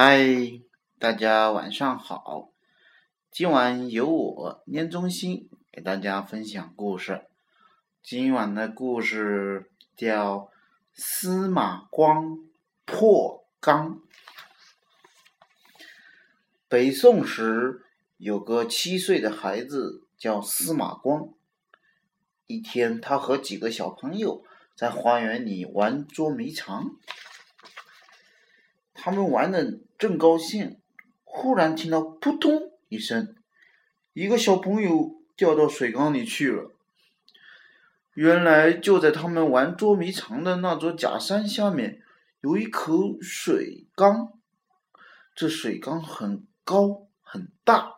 嗨，大家晚上好！今晚由我念中心给大家分享故事。今晚的故事叫《司马光破缸》。北宋时有个七岁的孩子叫司马光。一天，他和几个小朋友在花园里玩捉迷藏。他们玩的正高兴，忽然听到扑通一声，一个小朋友掉到水缸里去了。原来就在他们玩捉迷藏的那座假山下面，有一口水缸。这水缸很高很大，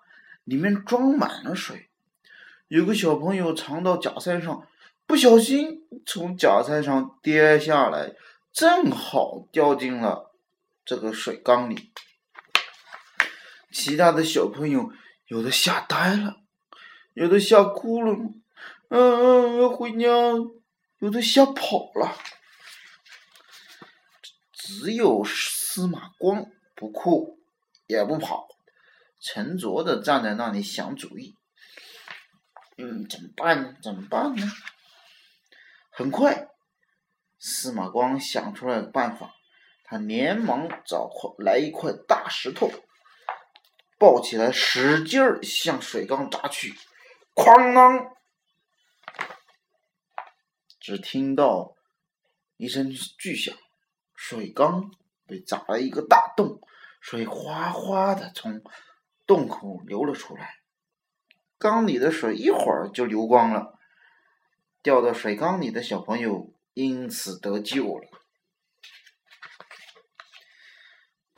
里面装满了水。有个小朋友藏到假山上，不小心从假山上跌下来，正好掉进了。这个水缸里，其他的小朋友有的吓呆了，有的吓哭了，嗯嗯，要回家，有的吓跑了，只有司马光不哭也不跑，沉着的站在那里想主意。嗯，怎么办呢？怎么办呢？很快，司马光想出了办法。他连忙找块来一块大石头，抱起来，使劲儿向水缸砸去，哐啷！只听到一声巨响，水缸被砸了一个大洞，水哗哗的从洞口流了出来，缸里的水一会儿就流光了，掉到水缸里的小朋友因此得救了。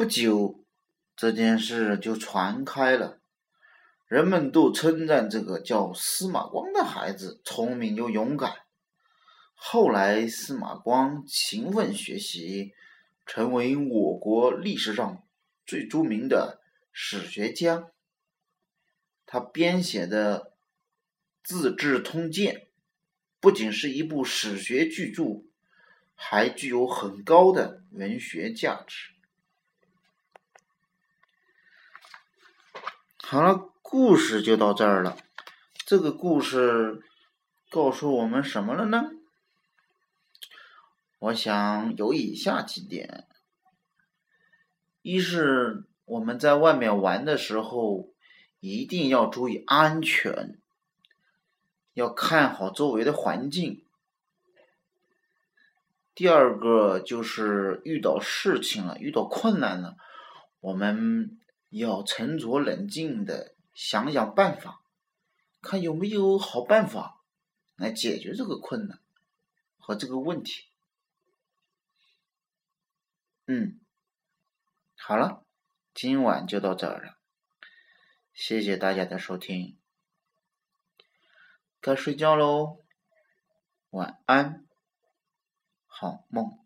不久，这件事就传开了，人们都称赞这个叫司马光的孩子聪明又勇敢。后来，司马光勤奋学习，成为我国历史上最著名的史学家。他编写的《资治通鉴》不仅是一部史学巨著，还具有很高的文学价值。好了，故事就到这儿了。这个故事告诉我们什么了呢？我想有以下几点：一是我们在外面玩的时候一定要注意安全，要看好周围的环境；第二个就是遇到事情了，遇到困难了，我们。要沉着冷静的想想办法，看有没有好办法来解决这个困难和这个问题。嗯，好了，今晚就到这儿了，谢谢大家的收听，该睡觉喽，晚安，好梦。